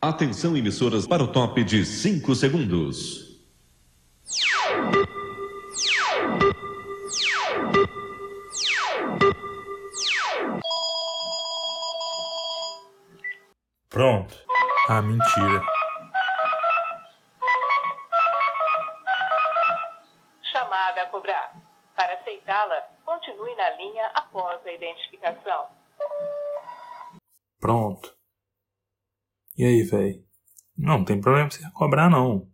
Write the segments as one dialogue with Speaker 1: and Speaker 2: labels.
Speaker 1: Atenção, emissoras, para o top de 5 segundos.
Speaker 2: Pronto. Ah, mentira.
Speaker 3: Chamada a cobrar. Para aceitá-la, continue na linha após a identificação.
Speaker 2: Pronto. E aí, velho? Não, não tem problema você cobrar, não.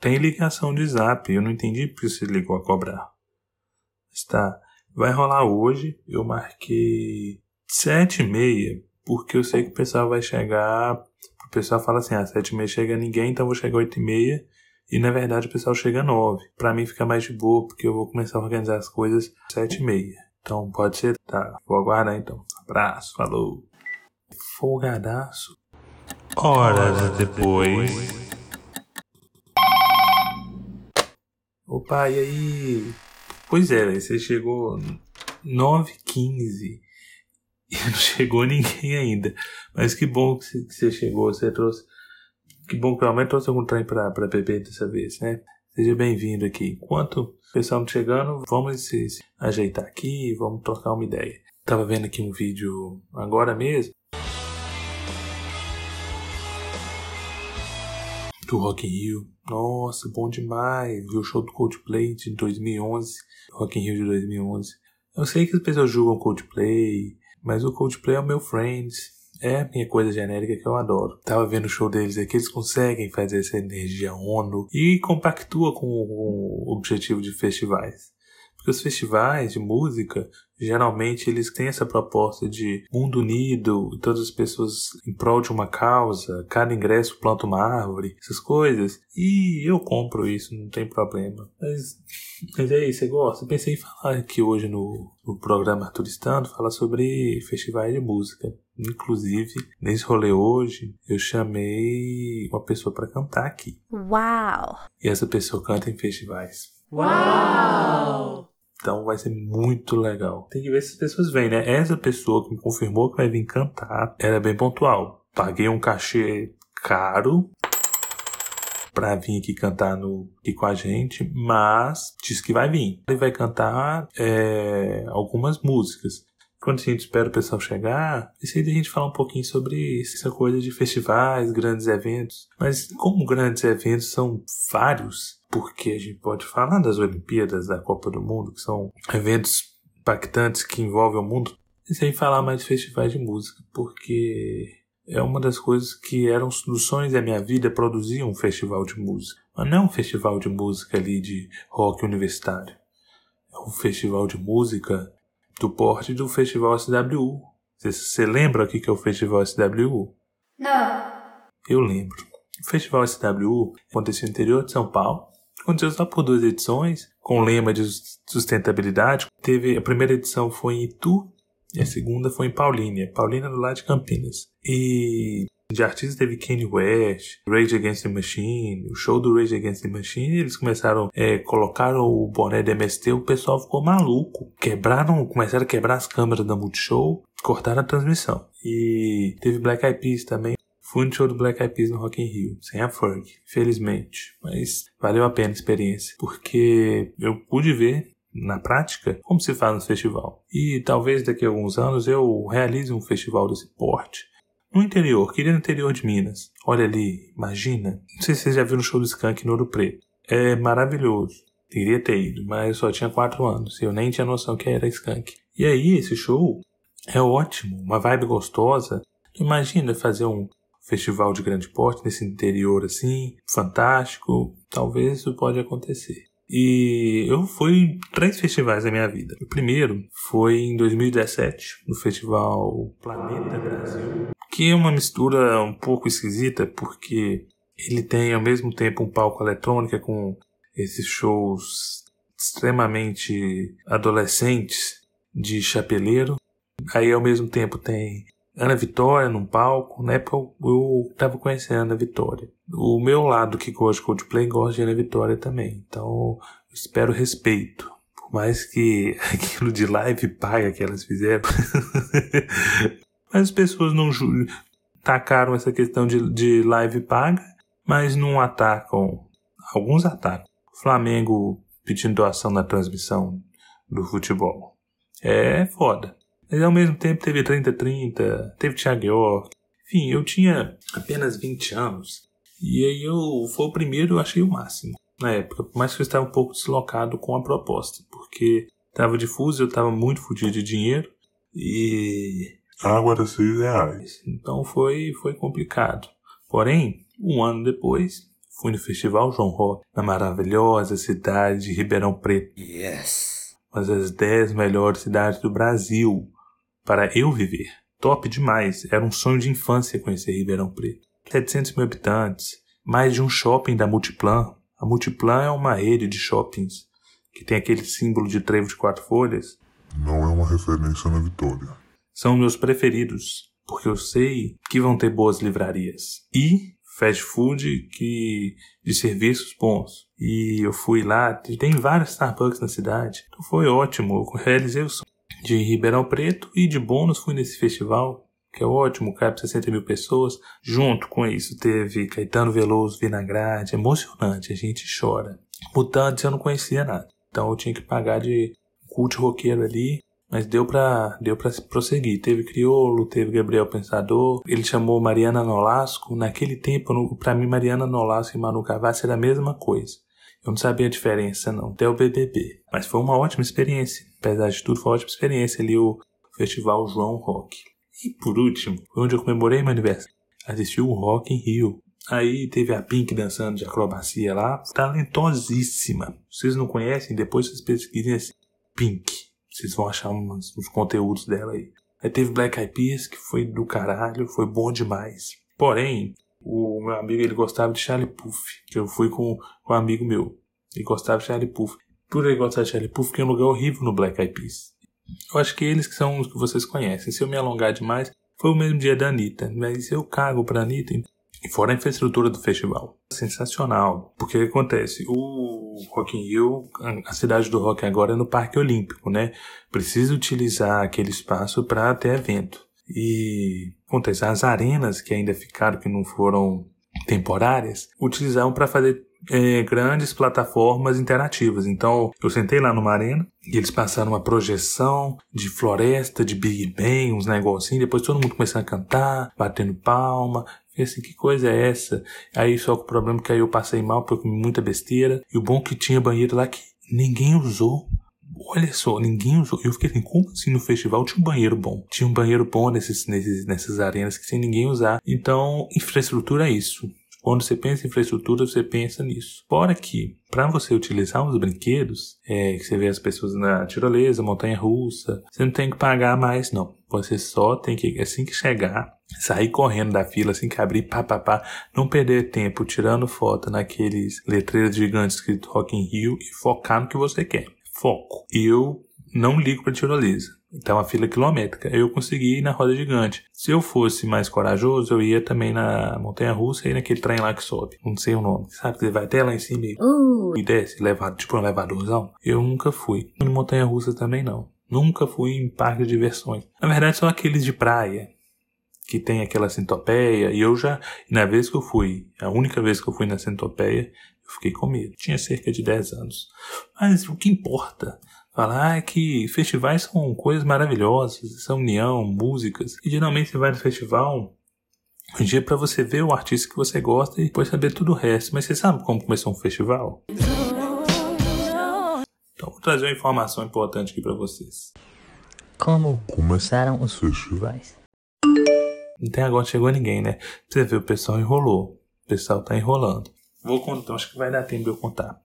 Speaker 2: Tem ligação de zap. Eu não entendi porque você ligou a cobrar. Está. Vai rolar hoje. Eu marquei sete e meia, porque eu sei que o pessoal vai chegar. O pessoal fala assim, ah, sete e meia chega ninguém, então eu vou chegar oito e meia. E na verdade o pessoal chega nove. Pra mim fica mais de boa, porque eu vou começar a organizar as coisas sete e meia. Então pode ser, tá. Vou aguardar então. Abraço, falou. Folgadaço. Horas depois. Opa, e aí? Pois é, você chegou 9h15 e não chegou ninguém ainda. Mas que bom que você- chegou, você trouxe. Que bom que pelo menos trouxe algum trem pra, pra beber dessa vez, né? Seja bem-vindo aqui. Enquanto o pessoal não chegando, vamos se, se ajeitar aqui e vamos trocar uma ideia. Tava vendo aqui um vídeo agora mesmo do Rock in Rio. Nossa, bom demais. Vi o show do Coldplay de 2011, Rock in Rio de 2011. Eu sei que as pessoas julgam Coldplay, mas o Coldplay é o meu friends. É a minha coisa genérica que eu adoro. Tava vendo o show deles aqui, eles conseguem fazer essa energia ONU e compactua com o objetivo de festivais. Porque os festivais de música, geralmente eles têm essa proposta de mundo unido, todas as pessoas em prol de uma causa, cada ingresso planta uma árvore, essas coisas. E eu compro isso, não tem problema. Mas, mas é isso, você gosta? Eu pensei em falar aqui hoje no, no programa Turistando, falar sobre festivais de música. Inclusive, nesse rolê hoje, eu chamei uma pessoa para cantar aqui.
Speaker 4: Wow.
Speaker 2: E essa pessoa canta em festivais.
Speaker 5: Uau!
Speaker 2: Então vai ser muito legal. Tem que ver se as pessoas vêm, né? Essa pessoa que me confirmou que vai vir cantar, ela é bem pontual. Paguei um cachê caro pra vir aqui cantar no, aqui com a gente, mas disse que vai vir. Ele vai cantar é, algumas músicas. Quando a gente espera o pessoal chegar, pensei da gente falar um pouquinho sobre essa coisa de festivais, grandes eventos. Mas como grandes eventos são vários, porque a gente pode falar das Olimpíadas, da Copa do Mundo, que são eventos impactantes que envolvem o mundo, pensei em falar mais de festivais de música, porque é uma das coisas que eram dos sonhos da minha vida produzir um festival de música. Mas não é um festival de música ali de rock universitário. É um festival de música do porte do Festival SWU. Você, lembra o que é o Festival SWU?
Speaker 5: Não.
Speaker 2: Eu lembro. O Festival SWU aconteceu no interior de São Paulo. Aconteceu só por duas edições, com o lema de sustentabilidade. Teve, a primeira edição foi em Itu e a segunda foi em Paulínia. Paulínia do lado de Campinas. E de artistas teve Kanye West, Rage Against the Machine, o show do Rage Against the Machine, eles começaram, é, colocaram o boné da MST, o pessoal ficou maluco. Quebraram, começaram a quebrar as câmeras da Multishow, cortaram a transmissão. E teve Black Eyed Peas também. Fui no show do Black Eyed Peas no Rock in Rio, sem a Ferg, felizmente. Mas valeu a pena a experiência, porque eu pude ver na prática como se faz no festival. E talvez daqui a alguns anos eu realize um festival desse porte. No interior, queria no interior de Minas. Olha ali, imagina. Não sei se vocês já viram o show do Skank no Ouro Preto. É maravilhoso. Queria ter ido, mas eu só tinha 4 anos. Eu nem tinha noção que era Skank. E aí, esse show é ótimo, uma vibe gostosa. Imagina fazer um festival de grande porte nesse interior assim, fantástico. Talvez isso pode acontecer. E eu fui em três festivais da minha vida. O primeiro foi em 2017, no festival Planeta Brasil, que é uma mistura um pouco esquisita, porque ele tem ao mesmo tempo um palco eletrônica com esses shows extremamente adolescentes de chapeleiro. Aí ao mesmo tempo tem Ana Vitória num palco. Na época eu, eu tava conhecendo a Ana Vitória. O meu lado que gosta de Coldplay gosta de Ana Vitória também. Então eu espero respeito. Por mais que aquilo de live paga que elas fizeram. Mas as pessoas não tacaram essa questão de, de live paga, mas não atacam. Alguns atacam. Flamengo pedindo doação na transmissão do futebol. É foda. Mas ao mesmo tempo teve 30-30, teve Thiago York. Enfim, eu tinha apenas 20 anos. E aí eu foi o primeiro, eu achei o máximo na época. Por mais que eu estava um pouco deslocado com a proposta. Porque estava difuso, eu estava muito fodido de dinheiro. E.
Speaker 4: Água era 6 reais.
Speaker 2: Então foi, foi complicado. Porém, um ano depois, fui no Festival João Rock, na maravilhosa cidade de Ribeirão Preto.
Speaker 6: Yes.
Speaker 2: Uma das 10 melhores cidades do Brasil para eu viver. Top demais. Era um sonho de infância conhecer Ribeirão Preto. 700 mil habitantes, mais de um shopping da Multiplan. A Multiplan é uma rede de shoppings que tem aquele símbolo de trevo de quatro folhas.
Speaker 4: Não é uma referência na Vitória.
Speaker 2: São meus preferidos, porque eu sei que vão ter boas livrarias. E fast food que de serviços bons. E eu fui lá, tem vários Starbucks na cidade. Então foi ótimo, eu realizei o sonho de Ribeirão Preto e de bônus fui nesse festival, que é ótimo, cabe 60 mil pessoas. Junto com isso teve Caetano Veloso, Vinagrade, emocionante, a gente chora. Mutantes eu não conhecia nada, então eu tinha que pagar de culto roqueiro ali, mas deu pra, deu pra prosseguir. Teve Criolo, teve Gabriel Pensador, ele chamou Mariana Nolasco. Naquele tempo, para mim, Mariana Nolasco e Manu Gavassi era a mesma coisa. Eu não sabia a diferença, não, até o BBB. Mas foi uma ótima experiência. Apesar de tudo, foi uma ótima experiência ali o Festival João Rock. E por último, foi onde eu comemorei meu aniversário. Assisti o Rock em Rio. Aí teve a Pink dançando de acrobacia lá, talentosíssima. Vocês não conhecem? Depois vocês pesquisem assim, Pink. Vocês vão achar uns, uns conteúdos dela aí. Aí teve Black Eyed Peas, que foi do caralho, foi bom demais. Porém, o meu amigo ele gostava de Charlie Puff, que eu fui com, com um amigo meu. Ele gostava de Charlie Puff. Por gostar de Charlie Puff, tem um lugar horrível no Black Eyed Peas. Eu acho que eles que são os que vocês conhecem. Se eu me alongar demais, foi o mesmo dia da Anitta. Mas eu cago pra Anitta. E fora a infraestrutura do festival. Sensacional. Porque o que acontece? O Rock in Rio, a cidade do rock agora é no Parque Olímpico, né? Precisa utilizar aquele espaço para ter evento. E acontece, as arenas que ainda ficaram, que não foram temporárias, utilizavam para fazer é, grandes plataformas interativas. Então, eu sentei lá numa arena e eles passaram uma projeção de floresta, de Big Bang, uns negocinhos. Depois todo mundo começando a cantar, batendo palma. Assim, que coisa é essa? Aí só o problema é que aí eu passei mal porque eu comi muita besteira. E o bom é que tinha banheiro lá que ninguém usou. Olha só, ninguém usou. Eu fiquei assim, como assim no festival tinha um banheiro bom? Tinha um banheiro bom nesses, nesses, nessas arenas que sem ninguém usar. Então, infraestrutura é isso. Quando você pensa em infraestrutura, você pensa nisso. Fora que, para você utilizar os brinquedos, é, que você vê as pessoas na tirolesa, montanha russa, você não tem que pagar mais, não. Você só tem que, assim que chegar, sair correndo da fila, assim que abrir, pá, pá, pá, não perder tempo tirando foto naqueles letreiros gigantes escrito Rock in Rio e focar no que você quer. Foco. Eu não ligo para tirolesa. Então, uma fila quilométrica. Eu consegui ir na roda gigante. Se eu fosse mais corajoso, eu ia também na montanha russa e naquele trem lá que sobe. Não sei o nome. Sabe que você vai até lá em cima e,
Speaker 6: Uh.
Speaker 2: e desce, levado, tipo um elevadorzão? Eu nunca fui. Em montanha russa também não. Nunca fui em parque de diversões. Na verdade, são aqueles de praia. Que tem aquela centopeia. E eu já, na vez que eu fui, a única vez que eu fui na centopeia, eu fiquei com medo. Tinha cerca de 10 anos. Mas o que importa? Falar que festivais são coisas maravilhosas, são união, músicas. E geralmente você vai no festival um dia para você ver o artista que você gosta e depois saber tudo o resto. Mas você sabe como começou um festival? Então vou trazer uma informação importante aqui para vocês.
Speaker 6: Como começaram os festivais?
Speaker 2: Até agora chegou ninguém, né? Você ver, o pessoal enrolou. O pessoal tá enrolando. Vou contar, acho que vai dar tempo de eu contar.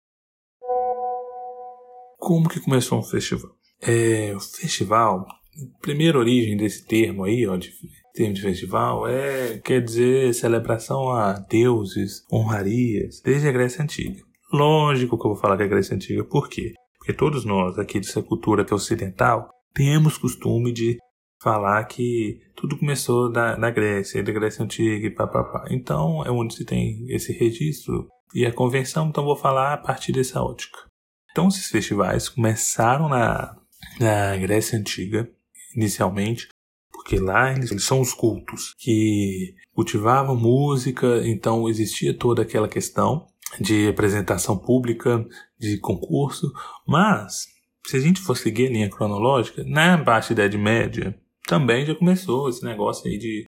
Speaker 2: Como que começou um festival? É, o festival, a primeira origem desse termo aí, ó, de termo de festival, é, quer dizer, celebração a deuses, honrarias, desde a Grécia Antiga. Lógico que eu vou falar da Grécia Antiga, por quê? Porque todos nós, aqui dessa cultura que é ocidental, temos costume de falar que tudo começou da, da Grécia, da Grécia Antiga e papapá. Então, é onde se tem esse registro e a convenção, então vou falar a partir dessa ótica. Então, esses festivais começaram na, na Grécia Antiga, inicialmente, porque lá eles, eles são os cultos que cultivavam música, então existia toda aquela questão de apresentação pública, de concurso, mas se a gente for seguir a linha cronológica, na Baixa Idade Média também já começou esse negócio aí de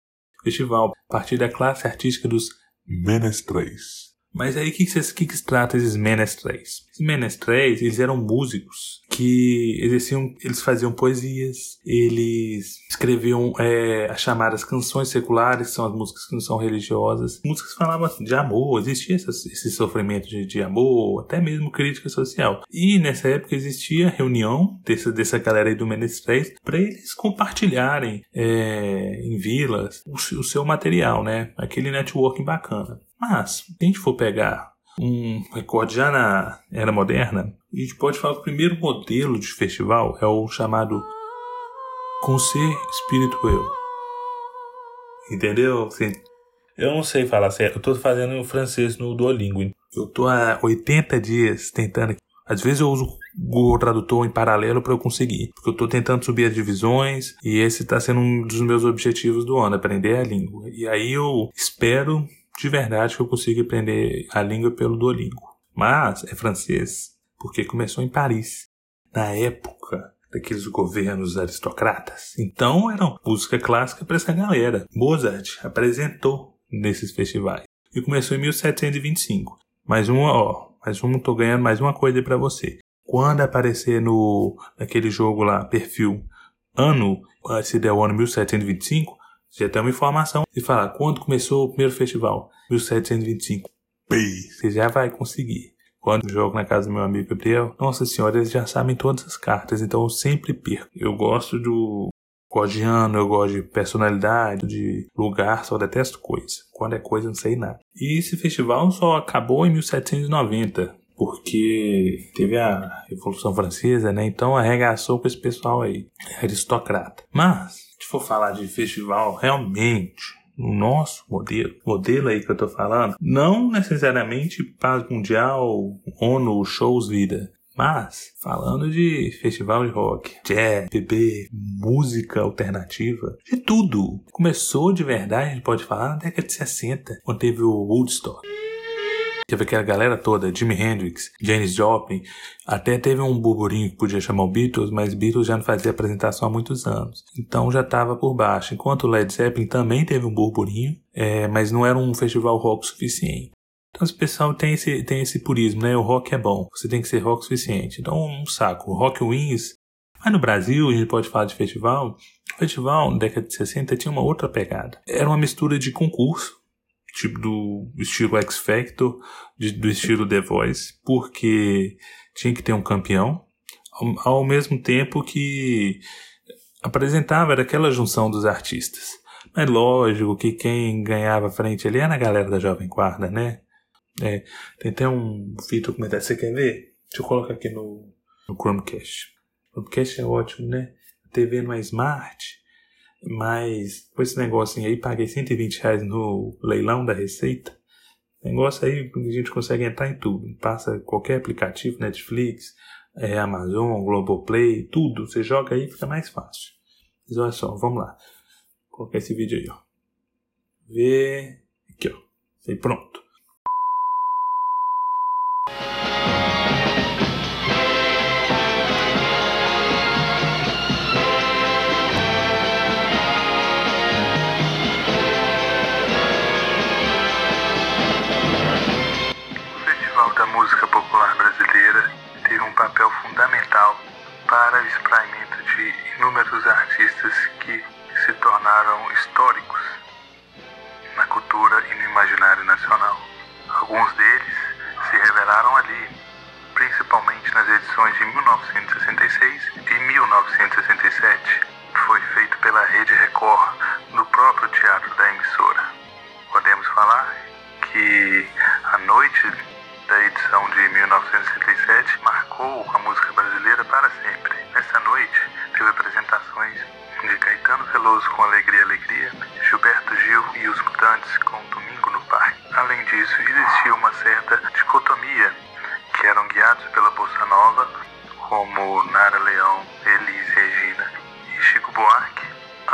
Speaker 2: festival, a partir da classe artística dos
Speaker 4: Menestréis.
Speaker 2: Mas aí o que, que, que, se trata esses menestréis? Esses menestréis, eles eram músicos que exerciam, eles faziam poesias, eles escreviam é, as chamadas canções seculares, que são as músicas que não são religiosas, músicas que falavam assim, de amor, existia esse sofrimento de, de, amor, até mesmo crítica social. E nessa época existia reunião dessa, dessa galera aí do menestréis para eles compartilharem é, em vilas o, o seu material, né? Aquele networking bacana. Mas, se a gente for pegar um recorde já na era moderna, a gente pode falar que o primeiro modelo de festival é o chamado Concert Spirituel. Entendeu? Assim, eu não sei falar certo, eu tô fazendo francês no Duolingo. Eu tô há 80 dias tentando. Às vezes eu uso o tradutor em paralelo para eu conseguir, porque eu tô tentando subir as divisões e esse está sendo um dos meus objetivos do ano, aprender a língua. E aí eu espero de verdade que eu consiga aprender a língua pelo Duolingo. Mas é francês, porque começou em Paris, na época daqueles governos aristocratas. Então era música clássica para essa galera. Mozart apresentou nesses festivais. E começou em 1725. Mais uma, ó, mais um, tô ganhando mais uma coisa para você. Quando aparecer no naquele jogo lá, perfil, ano, se der o ano 1725, já tem uma informação e fala quando começou o primeiro festival, 1725. Você já vai conseguir. Quando jogo na casa do meu amigo Gabriel, nossa senhora, eles já sabem todas as cartas, então eu sempre perco. Eu gosto do gosto de ano, eu gosto de personalidade, de lugar, só detesto coisa. Quando é coisa, não sei nada. E esse festival só acabou em 1790, porque teve a Revolução Francesa, né? Então arregaçou com esse pessoal aí, aristocrata. Mas se for falar de festival, realmente, no nosso modelo, modelo aí que eu tô falando, não necessariamente paz mundial, ONU, shows, vida. Mas, falando de festival de rock, jazz, bebê, música alternativa, de tudo. Começou de verdade, a gente pode falar, na década de 60, quando teve o Woodstock. Teve aquela galera toda, Jimi Hendrix, Janis Joplin. Até teve um burburinho que podia chamar o Beatles, mas Beatles já não fazia apresentação há muitos anos. Então já estava por baixo. Enquanto o Led Zeppelin também teve um burburinho, é, mas não era um festival rock suficiente. Então esse pessoal tem esse, tem esse purismo, né? O rock é bom, você tem que ser rock suficiente. Então um saco. Rock Wings. Mas no Brasil, a gente pode falar de festival. O festival, na década de 60, tinha uma outra pegada. Era uma mistura de concurso tipo do estilo X Factor, de, do estilo The Voice, porque tinha que ter um campeão, ao, ao mesmo tempo que apresentava era aquela junção dos artistas. Mas lógico que quem ganhava frente ali era a galera da Jovem Guarda, né? É, tem até um vídeo documentário. Você quer ver? Deixa eu colocar aqui no, no Chromecast. O Chromecast é ótimo, né? TV não é smart, mas com esse negocinho aí, paguei 120 reais no leilão da Receita. Negócio aí, a gente consegue entrar em tudo. Passa qualquer aplicativo, Netflix, é, Amazon, Globoplay, tudo. Você joga aí fica mais fácil. Mas olha só, vamos lá. Vou colocar esse vídeo aí, ó. Vê. Aqui, ó. Aí pronto.
Speaker 7: De inúmeros De Caetano Veloso com Alegria Alegria, Gilberto Gil e os Mutantes com Domingo no Parque. Além disso, existia uma certa dicotomia, que eram guiados pela Bossa Nova, como Nara Leão, Elis Regina e Chico Buarque,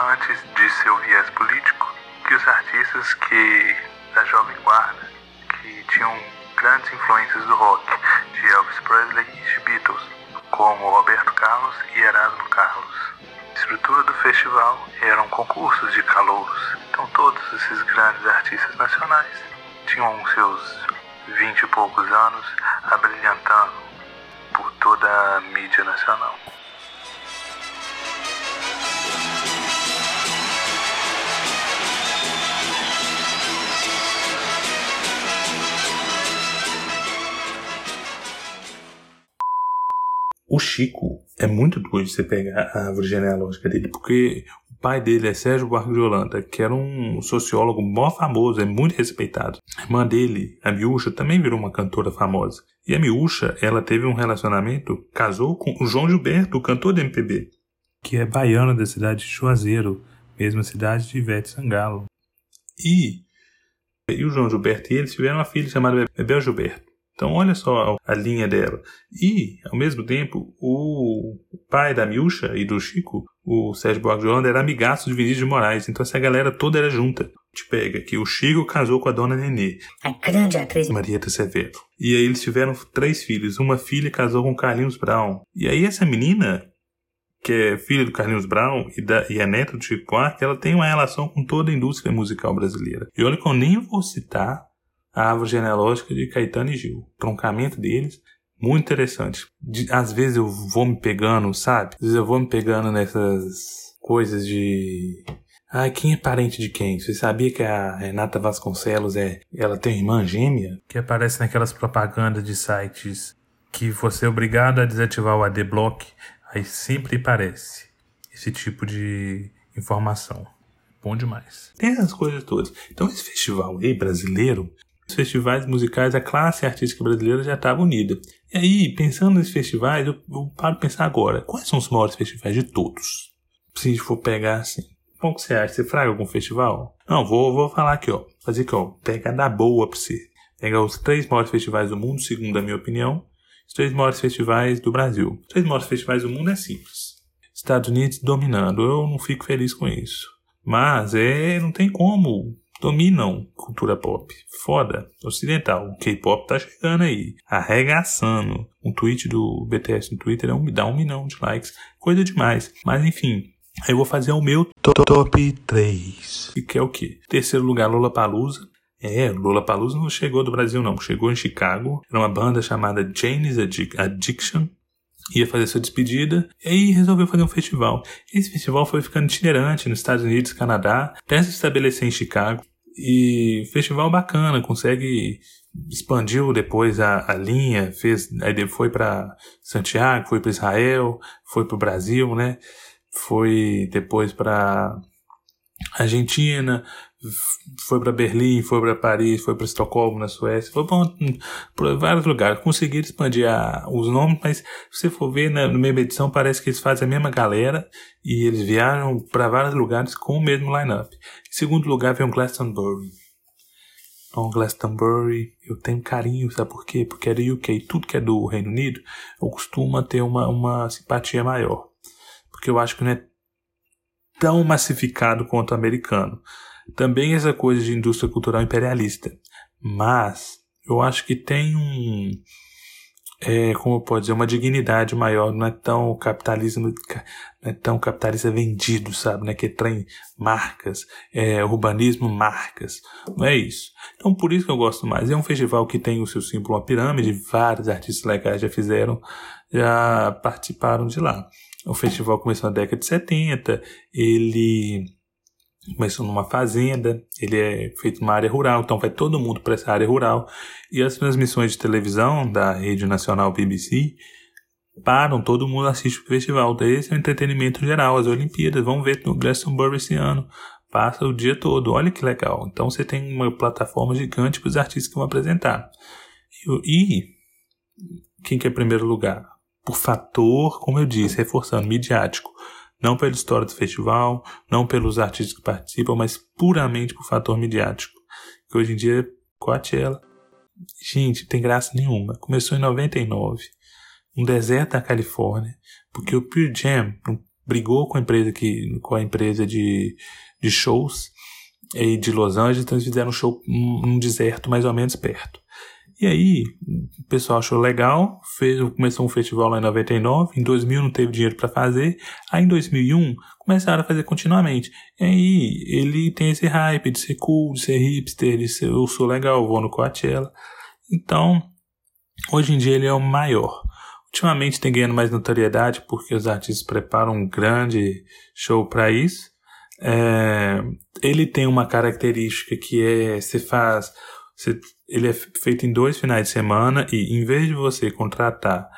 Speaker 7: antes de
Speaker 2: seu viés político, que os artistas que da Jovem Guarda, que tinham
Speaker 7: grandes influências do rock, de Elvis Presley e de Beatles, como Roberto Carlos festival eram concursos de calouros, então todos esses grandes artistas nacionais tinham seus vinte e poucos anos
Speaker 2: O Chico é muito doido você pegar a árvore genealógica dele, porque o pai dele é Sérgio Buarque de Holanda, que era um sociólogo mó famoso, é muito respeitado. A irmã dele, a Miúcha, também virou uma cantora famosa. E a Miúcha, ela teve um relacionamento, casou com o João Gilberto, o cantor do MPB, que é baiano da cidade de Juazeiro, mesma cidade de Ivete Sangalo. E, e o João Gilberto e eles tiveram uma filha chamada Bebel Gilberto. Então, olha só a linha dela. E, ao mesmo tempo, o pai da Miúcha e do Chico, o Sérgio Buarque de Holanda, era amigaço de Vinícius de Moraes. Então, essa galera toda era junta. Te pega que o Chico casou com a dona Nenê,
Speaker 6: A grande atriz
Speaker 2: Marieta Severo. E aí eles tiveram três filhos. Uma filha casou com Carlinhos Brown. E aí essa menina, que é filha do Carlinhos Brown e, da, e é neta do Chico Buarque, ela tem uma relação com toda a indústria musical brasileira. E olha que eu nem vou citar a árvore genealógica de Caetano e Gil. O troncamento deles, muito interessante. De- às vezes eu vou me pegando, sabe? Às vezes eu vou me pegando nessas coisas de. Ai, quem é parente de quem? Você sabia que a Renata Vasconcelos é. Ela tem irmã gêmea? Que aparece naquelas propagandas de sites que você é obrigado a desativar o ADBlock, aí sempre aparece esse tipo de informação. Bom demais. Tem essas coisas todas. Então esse festival aí brasileiro, festivais musicais, a classe artística brasileira já estava unida. E aí, pensando nesses festivais, eu, eu paro pensar agora, quais são os maiores festivais de todos? Se a gente for pegar assim. Qual que você acha? Você fraga algum festival? Não, vou, vou falar aqui, ó. Fazer aqui, ó. Pegar da boa pra você. Pegar os três maiores festivais do mundo, segundo a minha opinião. Os três maiores festivais do Brasil. Os três maiores festivais do mundo é simples. Estados Unidos dominando. Eu não fico feliz com isso. Mas é, não tem como. Dominam cultura pop. Foda. Ocidental. O K-pop tá chegando aí. Arregaçando. Um tweet do BTS no Twitter é um, dá um milhão de likes. Coisa demais. Mas enfim. Eu vou fazer o meu top 3. E que é o quê? Terceiro lugar, Lollapalooza. É, Lollapalooza não chegou do Brasil não. Chegou em Chicago. Era uma banda chamada Jane's Addic- Addiction ia fazer sua despedida e aí resolveu fazer um festival. Esse festival foi ficando itinerante nos Estados Unidos, Canadá, até se estabelecer em Chicago. E festival bacana, consegue expandiu depois a, a linha, fez aí foi para Santiago, foi para Israel, foi para o Brasil, né? Foi depois para Argentina, foi para Berlim, foi para Paris, foi para Estocolmo, na Suécia, foi para vários lugares. Conseguiram expandir a- os nomes, mas se você for ver na, na mesma edição, parece que eles fazem a mesma galera e eles viajam para vários lugares com o mesmo line-up. Em segundo lugar vem o Glastonbury. Então, Glastonbury, eu tenho carinho, sabe por quê? Porque é do UK, tudo que é do Reino Unido, eu costumo ter uma, uma simpatia maior. Porque eu acho que não é tão massificado quanto o americano. Também essa coisa de indústria cultural imperialista. Mas eu acho que tem um. É, como eu posso dizer, uma dignidade maior, não é tão capitalismo, não é tão capitalista vendido, sabe? Né? Que trem marcas, é, urbanismo marcas, não é isso. Então por isso que eu gosto mais. É um festival que tem o seu símbolo, uma pirâmide, vários artistas legais já fizeram, já participaram de lá. O festival começou na década de 70, ele começou numa fazenda, ele é feito numa área rural, então vai todo mundo para essa área rural. E as transmissões de televisão da rede nacional BBC param, todo mundo assiste o festival. Daí esse é o entretenimento geral, as Olimpíadas, vão ver no Glastonbury esse ano. Passa o dia todo, olha que legal. Então você tem uma plataforma gigante para os artistas que vão apresentar. E, e quem que é primeiro lugar? Por fator, como eu disse, reforçando, midiático. Não pela história do festival, não pelos artistas que participam, mas puramente por fator midiático. Que hoje em dia Coachella. Gente, tem graça nenhuma. Começou em 99, um deserto da Califórnia, porque o Pearl Jam brigou com a empresa que, com a empresa de, de shows e de Los Angeles, então eles fizeram um show num deserto mais ou menos perto. E aí, o pessoal achou legal, fez, começou um festival lá em 99, em 2000 não teve dinheiro para fazer, aí em 2001 começaram a fazer continuamente. E aí, ele tem esse hype de ser cool, de ser hipster, de ser eu sou legal, vou no Coachella. Então, hoje em dia ele é o maior. Ultimamente tem ganhando mais notoriedade porque os artistas preparam um grande show para isso. É, ele tem uma característica que é você faz você, ele é feito em dois finais de semana e em vez de você contratar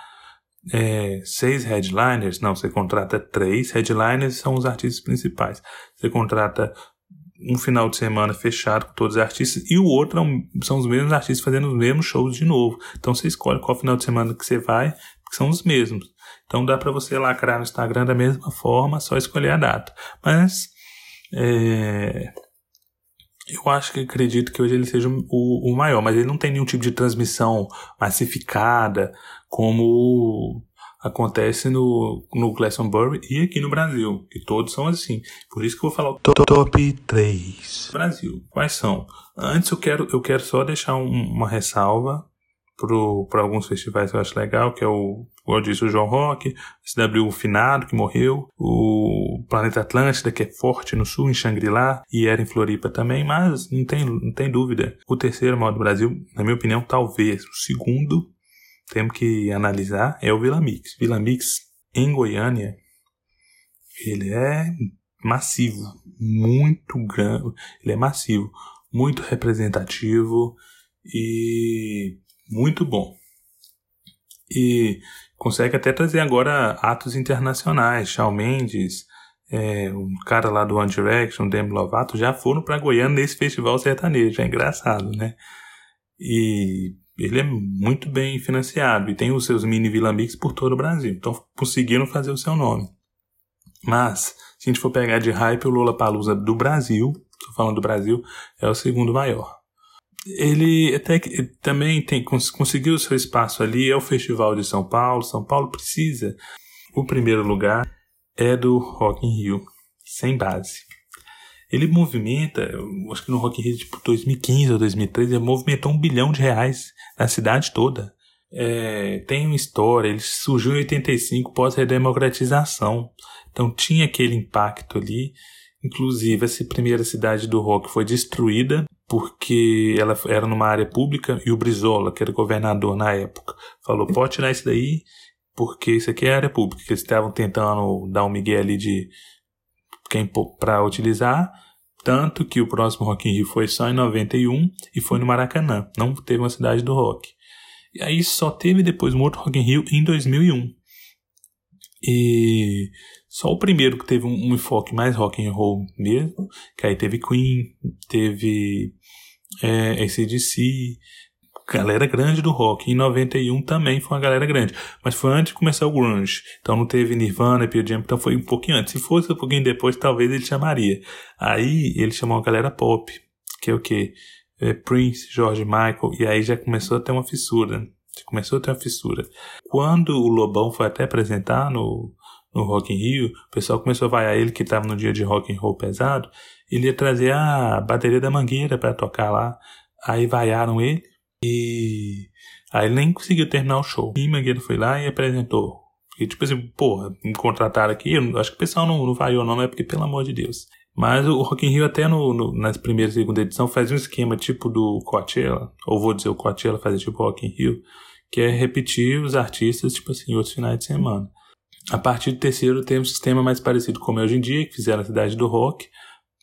Speaker 2: é, seis headliners, não, você contrata três headliners são os artistas principais. Você contrata um final de semana fechado com todos os artistas e o outro é são os mesmos artistas fazendo os mesmos shows de novo. Então você escolhe qual final de semana que você vai que são os mesmos. Então dá para você lacrar no Instagram da mesma forma, só escolher a data. Mas é, eu acho que acredito que hoje ele seja o, o maior, mas ele não tem nenhum tipo de transmissão massificada como acontece no, no Glastonbury e aqui no Brasil, que todos são assim. Por isso que eu vou falar o top 3 Brasil. Quais são? Antes eu quero, eu quero só deixar um, uma ressalva para alguns festivais que eu acho legal, que é o, como eu disse, o João Rock, SW Finado, que morreu, o Planeta Atlântida, que é forte no sul, em Xangri-Lá, e era em Floripa também, mas não tem, não tem dúvida. O terceiro maior do Brasil, na minha opinião, talvez. O segundo, temos que analisar, é o Vila Mix. Vila Mix, em Goiânia, ele é massivo, muito grande, ele é massivo, muito representativo e muito bom. E consegue até trazer agora atos internacionais. Shawn Mendes, é, um cara lá do One Direction, Demi Lovato, já foram para Goiânia nesse festival sertanejo. É engraçado, né? E ele é muito bem financiado e tem os seus mini Vila Mix por todo o Brasil. Então conseguiram fazer o seu nome. Mas, se a gente for pegar de hype, o Lula Palusa do Brasil, estou falando do Brasil, é o segundo maior ele até que também tem, conseguiu o seu espaço ali, é o Festival de São Paulo. São Paulo precisa. O primeiro lugar é do Rock in Rio, sem base. Ele movimenta, acho que no Rock in Rio, tipo 2015 ou 2013, ele movimentou um bilhão de reais na cidade toda. É, tem uma história, ele surgiu em 85 pós-redemocratização. Então tinha aquele impacto ali. Inclusive, essa primeira cidade do rock foi destruída porque ela era numa área pública e o Brizola, que era governador na época, falou: pode tirar isso daí, porque isso aqui é área pública. Eles estavam tentando dar um migué ali de quem para utilizar. Tanto que o próximo Rock in Rio foi só em 91 e foi no Maracanã. Não teve uma cidade do rock. E aí só teve depois um outro Rock in Rio em 2001. E só o primeiro que teve um, um enfoque mais rock and roll mesmo, que aí teve Queen, teve é, ACDC, galera grande do rock. Em 91 também foi uma galera grande, mas foi antes de começar o grunge. Então não teve Nirvana, Pearl Jam, então foi um pouquinho antes. Se fosse um pouquinho depois, talvez ele chamaria. Aí ele chamou a galera pop, que é o que? É Prince, George Michael, e aí já começou a ter uma fissura. Começou a ter uma fissura. Quando o Lobão foi até apresentar no no Rock in Rio, o pessoal começou a vaiar ele que estava no dia de rock and roll pesado, ele ia trazer a bateria da Mangueira para tocar lá. Aí vaiaram ele e aí ele nem conseguiu terminar o show. E Mangueira foi lá e apresentou. Porque, tipo assim, porra, me contrataram aqui. Eu acho que o pessoal não, não vaiou, não, é porque, pelo amor de Deus. Mas o Rock in Rio, até no, no, nas primeiras e segunda edição, faz um esquema tipo do Coachella, ou vou dizer o Coachella fazer tipo Rock in Rio, que é repetir os artistas, tipo assim, outros finais de semana. A partir do terceiro tem um sistema mais parecido como é hoje em dia, que fizeram a Cidade do Rock.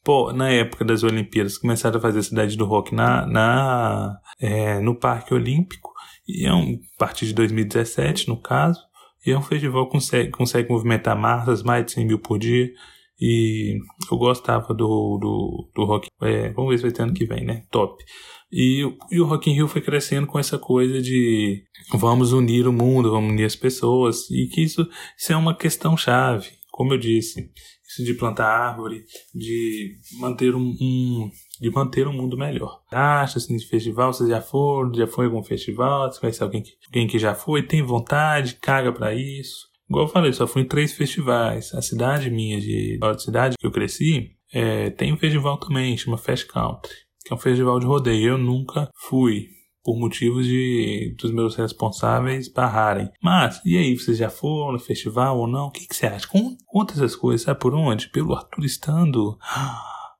Speaker 2: Pô, na época das Olimpíadas, começaram a fazer a Cidade do Rock na, na, é, no Parque Olímpico, e é um, a partir de 2017, no caso, e é um festival que consegue, consegue movimentar massas, mais de 100 mil por dia, e eu gostava do, do, do rock. É, vamos ver se vai ter ano que vem, né? Top. E, e o Rock in Rio foi crescendo com essa coisa de vamos unir o mundo, vamos unir as pessoas, e que isso, isso é uma questão chave, como eu disse, de plantar árvore, de manter um, um de manter um mundo melhor. Acha assim de festival, você já foi, já foi algum festival, você conhece alguém que, alguém que já foi, tem vontade, caga para isso. Igual eu falei, só fui em três festivais. A cidade minha, de a cidade que eu cresci, é, tem um festival também, chama Fest Country que é um festival de rodeio. Eu nunca fui, por motivos de dos meus responsáveis barrarem. Mas, e aí, vocês já foram no festival ou não? O que, que você acha? Con- Conta essas coisas, sabe por onde? Pelo Arthur Estando.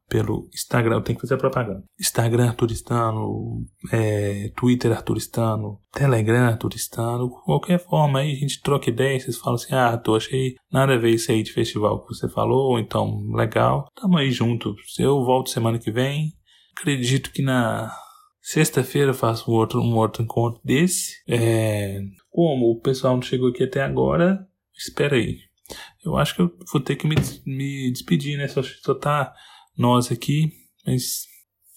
Speaker 2: Pelo Instagram, eu tenho que fazer a propaganda. Instagram Arturistano, é, Twitter Arturistano, Telegram Arturistano, qualquer forma aí a gente troca ideia, vocês falam assim, ah, Arthur, achei nada a ver isso aí de festival que você falou, então, legal, tamo aí junto. Eu volto semana que vem, acredito que na sexta-feira faço um outro, um outro encontro desse. É, como o pessoal não chegou aqui até agora, espera aí. Eu acho que eu vou ter que me, me despedir, né? Só, só tá nós aqui, mas.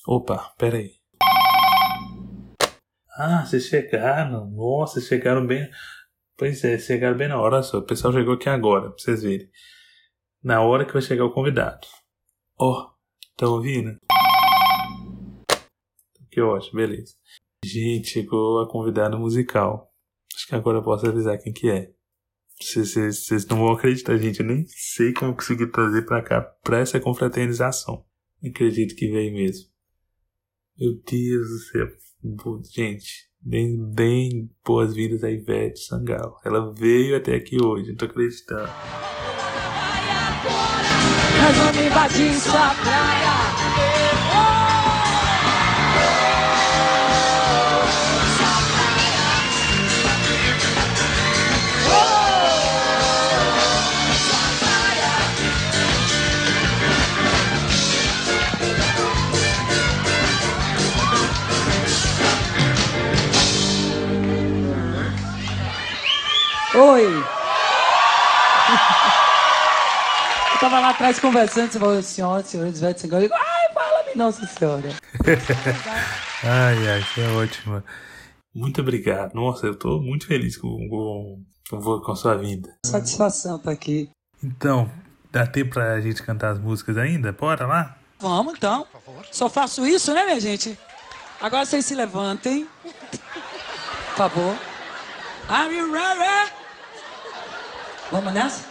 Speaker 2: Opa, pera aí. Ah, vocês chegaram. Nossa, chegaram bem. Pois é, chegaram bem na hora só. O pessoal chegou aqui agora, pra vocês verem. Na hora que vai chegar o convidado. Ó, tá ouvindo? Que ótimo, beleza. Gente, chegou a convidada musical. Acho que agora eu posso avisar quem que é. Vocês- não vão acreditar, gente. Eu nem sei como consegui trazer pra cá pra essa confraternização. Não acredito que veio mesmo. Meu Deus do céu. Gente, bem, bem boas-vindas a Ivete Sangal. Ela veio até aqui hoje, não tô acreditando.
Speaker 8: Nós vamos invadir sua praia. Oi! Eu tava lá atrás conversando, você falou, senhora, senhores, Ivete Sangalo. Eu digo, ai, fala-me, nossa senhora.
Speaker 2: Ai, ai, que é ótima. Muito obrigado. Nossa, eu tô muito feliz com, com, com, com a sua vinda.
Speaker 8: Satisfação tá aqui.
Speaker 2: Então, dá tempo pra gente cantar as músicas ainda? Bora lá?
Speaker 8: Vamos então. Só faço isso, né, minha gente? Agora vocês se levantem. Por favor. Are you ready? Vamos nessa?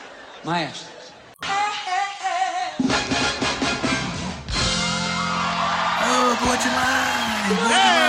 Speaker 8: Maestro.
Speaker 2: Oh, boa demais! Boa demais!